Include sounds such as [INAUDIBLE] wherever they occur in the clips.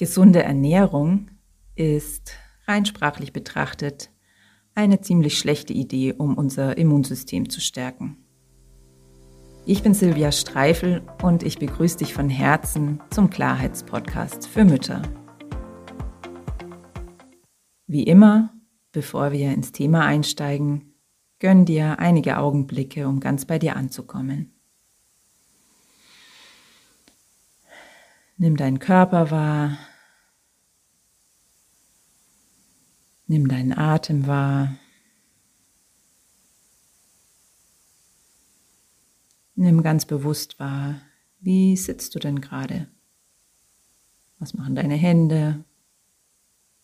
Gesunde Ernährung ist rein sprachlich betrachtet eine ziemlich schlechte Idee, um unser Immunsystem zu stärken. Ich bin Silvia Streifel und ich begrüße dich von Herzen zum Klarheitspodcast für Mütter. Wie immer, bevor wir ins Thema einsteigen, gönn dir einige Augenblicke, um ganz bei dir anzukommen. Nimm deinen Körper wahr, Nimm deinen Atem wahr. Nimm ganz bewusst wahr, wie sitzt du denn gerade? Was machen deine Hände?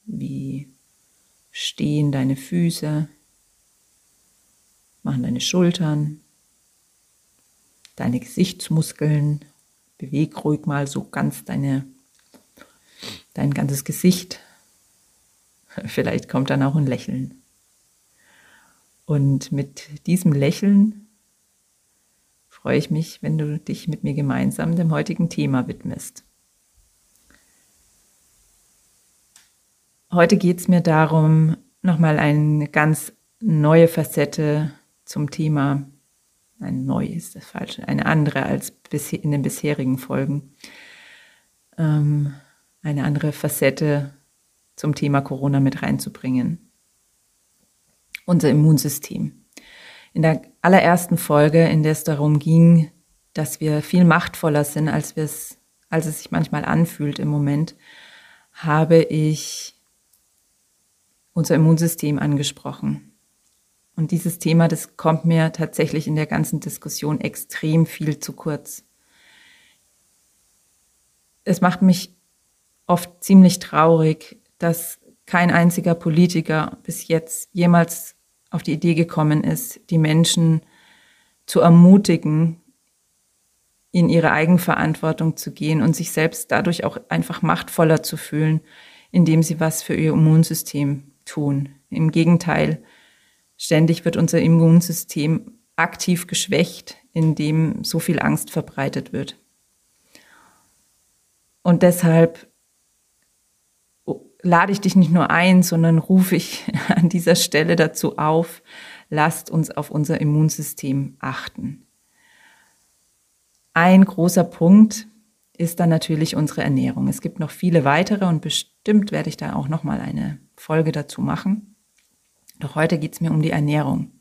Wie stehen deine Füße? Machen deine Schultern? Deine Gesichtsmuskeln? Beweg ruhig mal so ganz deine, dein ganzes Gesicht [LAUGHS] Vielleicht kommt dann auch ein Lächeln. Und mit diesem Lächeln freue ich mich, wenn du dich mit mir gemeinsam dem heutigen Thema widmest. Heute geht es mir darum, nochmal eine ganz neue Facette zum Thema, ein neu ist das falsche, eine andere als in den bisherigen Folgen, ähm, eine andere Facette zum Thema Corona mit reinzubringen. Unser Immunsystem. In der allerersten Folge, in der es darum ging, dass wir viel machtvoller sind, als wir es, als es sich manchmal anfühlt im Moment, habe ich unser Immunsystem angesprochen. Und dieses Thema, das kommt mir tatsächlich in der ganzen Diskussion extrem viel zu kurz. Es macht mich oft ziemlich traurig, dass kein einziger Politiker bis jetzt jemals auf die Idee gekommen ist, die Menschen zu ermutigen, in ihre Eigenverantwortung zu gehen und sich selbst dadurch auch einfach machtvoller zu fühlen, indem sie was für ihr Immunsystem tun. Im Gegenteil, ständig wird unser Immunsystem aktiv geschwächt, indem so viel Angst verbreitet wird. Und deshalb lade ich dich nicht nur ein, sondern rufe ich [LAUGHS] an dieser Stelle dazu auf, lasst uns auf unser Immunsystem achten. Ein großer Punkt ist dann natürlich unsere Ernährung. Es gibt noch viele weitere und bestimmt werde ich da auch noch mal eine Folge dazu machen. Doch heute geht es mir um die Ernährung.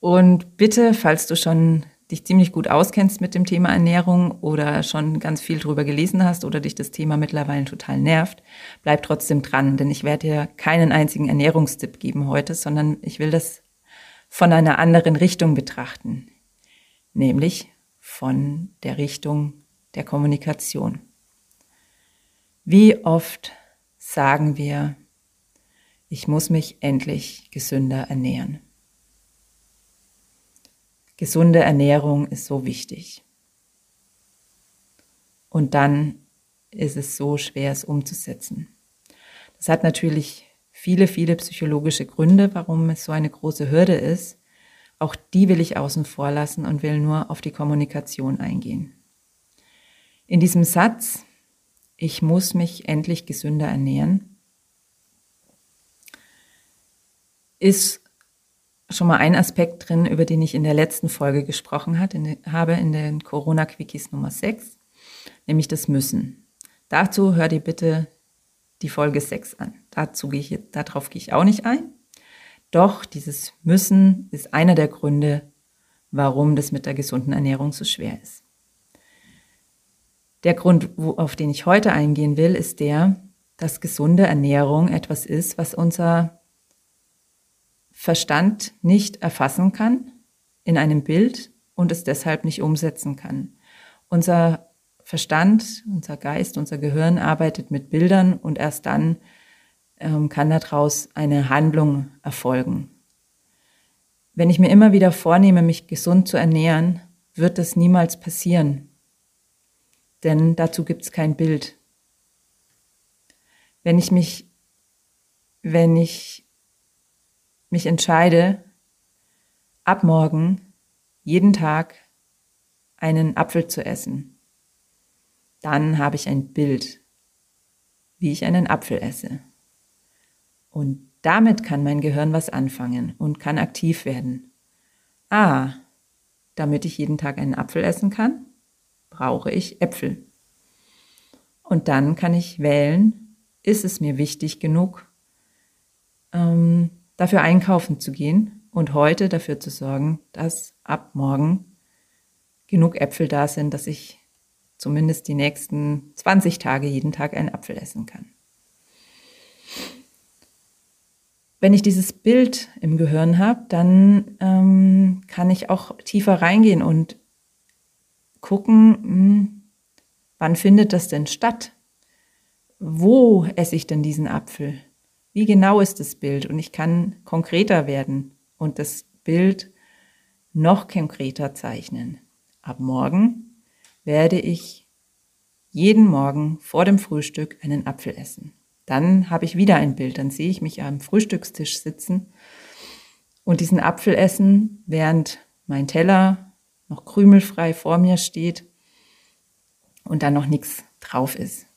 Und bitte, falls du schon dich ziemlich gut auskennst mit dem Thema Ernährung oder schon ganz viel drüber gelesen hast oder dich das Thema mittlerweile total nervt, bleib trotzdem dran, denn ich werde dir keinen einzigen Ernährungstipp geben heute, sondern ich will das von einer anderen Richtung betrachten, nämlich von der Richtung der Kommunikation. Wie oft sagen wir, ich muss mich endlich gesünder ernähren? Gesunde Ernährung ist so wichtig. Und dann ist es so schwer, es umzusetzen. Das hat natürlich viele, viele psychologische Gründe, warum es so eine große Hürde ist. Auch die will ich außen vor lassen und will nur auf die Kommunikation eingehen. In diesem Satz, ich muss mich endlich gesünder ernähren, ist schon mal ein Aspekt drin, über den ich in der letzten Folge gesprochen hat, in habe, in den Corona-Quickies Nummer 6, nämlich das Müssen. Dazu hör dir bitte die Folge 6 an. Dazu gehe ich, darauf gehe ich auch nicht ein. Doch dieses Müssen ist einer der Gründe, warum das mit der gesunden Ernährung so schwer ist. Der Grund, wo, auf den ich heute eingehen will, ist der, dass gesunde Ernährung etwas ist, was unser Verstand nicht erfassen kann in einem Bild und es deshalb nicht umsetzen kann. Unser Verstand, unser Geist, unser Gehirn arbeitet mit Bildern und erst dann ähm, kann daraus eine Handlung erfolgen. Wenn ich mir immer wieder vornehme, mich gesund zu ernähren, wird das niemals passieren, denn dazu gibt es kein Bild. Wenn ich mich, wenn ich mich entscheide, ab morgen jeden Tag einen Apfel zu essen, dann habe ich ein Bild wie ich einen Apfel esse. Und damit kann mein Gehirn was anfangen und kann aktiv werden. Ah, damit ich jeden Tag einen Apfel essen kann, brauche ich Äpfel. Und dann kann ich wählen, ist es mir wichtig genug, ähm, dafür einkaufen zu gehen und heute dafür zu sorgen, dass ab morgen genug Äpfel da sind, dass ich zumindest die nächsten 20 Tage jeden Tag einen Apfel essen kann. Wenn ich dieses Bild im Gehirn habe, dann ähm, kann ich auch tiefer reingehen und gucken, mh, hm, wann findet das denn statt? Wo esse ich denn diesen Apfel? Wie genau ist das Bild? Und ich kann konkreter werden und das Bild noch konkreter zeichnen. Ab morgen werde ich jeden Morgen vor dem Frühstück einen Apfel essen. Dann habe ich wieder ein Bild, dann sehe ich mich am Frühstückstisch sitzen und diesen Apfel essen, während mein Teller noch krümelfrei vor mir steht und dann noch nichts drauf ist.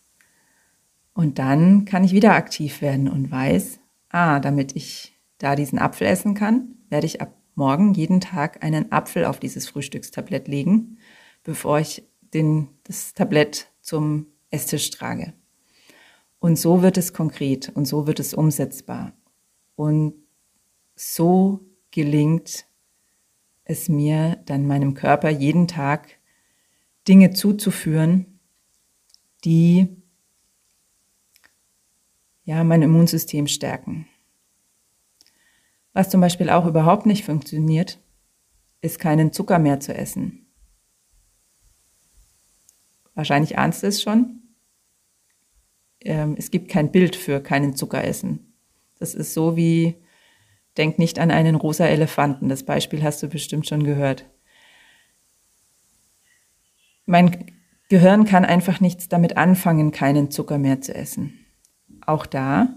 Und dann kann ich wieder aktiv werden und weiß, ah, damit ich da diesen Apfel essen kann, werde ich ab morgen jeden Tag einen Apfel auf dieses Frühstückstablett legen, bevor ich den, das Tablett zum Esstisch trage. Und so wird es konkret und so wird es umsetzbar. Und so gelingt es mir dann meinem Körper jeden Tag Dinge zuzuführen, die ja, mein Immunsystem stärken. Was zum Beispiel auch überhaupt nicht funktioniert, ist keinen Zucker mehr zu essen. Wahrscheinlich ahnst du es schon. Ähm, es gibt kein Bild für keinen Zucker essen. Das ist so wie, denk nicht an einen rosa Elefanten. Das Beispiel hast du bestimmt schon gehört. Mein Gehirn kann einfach nichts damit anfangen, keinen Zucker mehr zu essen auch da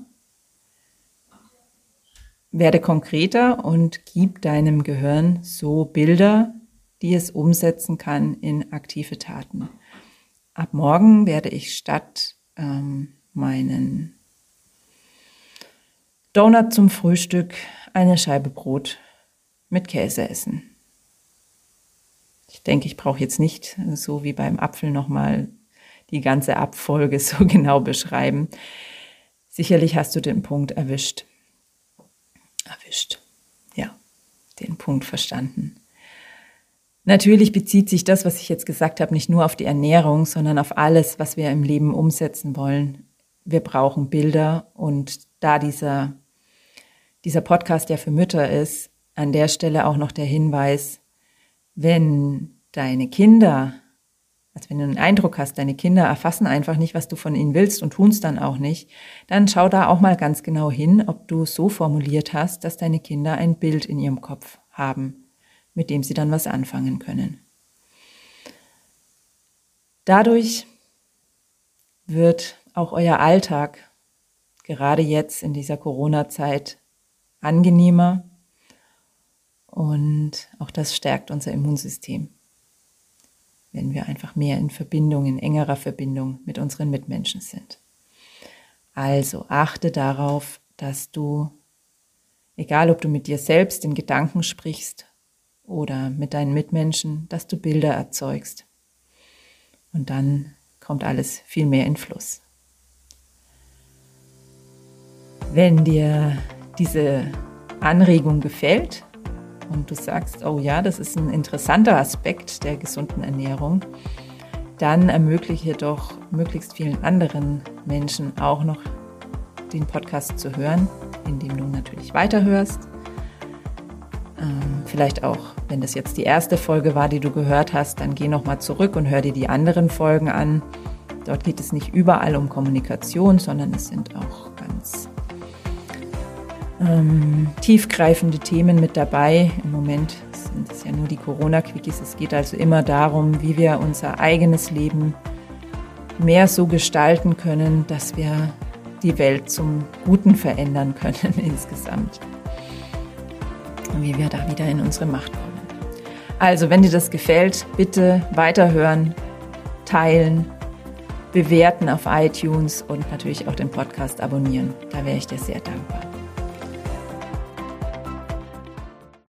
werde konkreter und gib deinem Gehirn so Bilder, die es umsetzen kann in aktive Taten. Ab morgen werde ich statt ähm, meinen Donut zum Frühstück eine Scheibe Brot mit Käse essen. Ich denke, ich brauche jetzt nicht so wie beim Apfel nochmal die ganze Abfolge [LAUGHS] so genau beschreiben. Sicherlich hast du den Punkt erwischt. Erwischt. Ja, den Punkt verstanden. Natürlich bezieht sich das, was ich jetzt gesagt habe, nicht nur auf die Ernährung, sondern auf alles, was wir im Leben umsetzen wollen. Wir brauchen Bilder und da dieser, dieser Podcast ja für Mütter ist, an der Stelle auch noch der Hinweis, wenn deine Kinder also wenn du einen Eindruck hast, deine Kinder erfassen einfach nicht, was du von ihnen willst und tun es dann auch nicht, dann schau da auch mal ganz genau hin, ob du so formuliert hast, dass deine Kinder ein Bild in ihrem Kopf haben, mit dem sie dann was anfangen können. Dadurch wird auch euer Alltag gerade jetzt in dieser Corona-Zeit angenehmer und auch das stärkt unser Immunsystem wenn wir einfach mehr in Verbindung, in engerer Verbindung mit unseren Mitmenschen sind. Also achte darauf, dass du, egal ob du mit dir selbst in Gedanken sprichst oder mit deinen Mitmenschen, dass du Bilder erzeugst. Und dann kommt alles viel mehr in Fluss. Wenn dir diese Anregung gefällt, und du sagst, oh ja, das ist ein interessanter Aspekt der gesunden Ernährung, dann ermögliche doch möglichst vielen anderen Menschen auch noch den Podcast zu hören, indem du natürlich weiterhörst. Ähm, vielleicht auch, wenn das jetzt die erste Folge war, die du gehört hast, dann geh nochmal zurück und hör dir die anderen Folgen an. Dort geht es nicht überall um Kommunikation, sondern es sind auch ganz ähm, tiefgreifende Themen mit dabei. Im Moment sind es ja nur die Corona-Quickies. Es geht also immer darum, wie wir unser eigenes Leben mehr so gestalten können, dass wir die Welt zum Guten verändern können [LAUGHS] insgesamt. Und wie wir da wieder in unsere Macht kommen. Also, wenn dir das gefällt, bitte weiterhören, teilen, bewerten auf iTunes und natürlich auch den Podcast abonnieren. Da wäre ich dir sehr dankbar.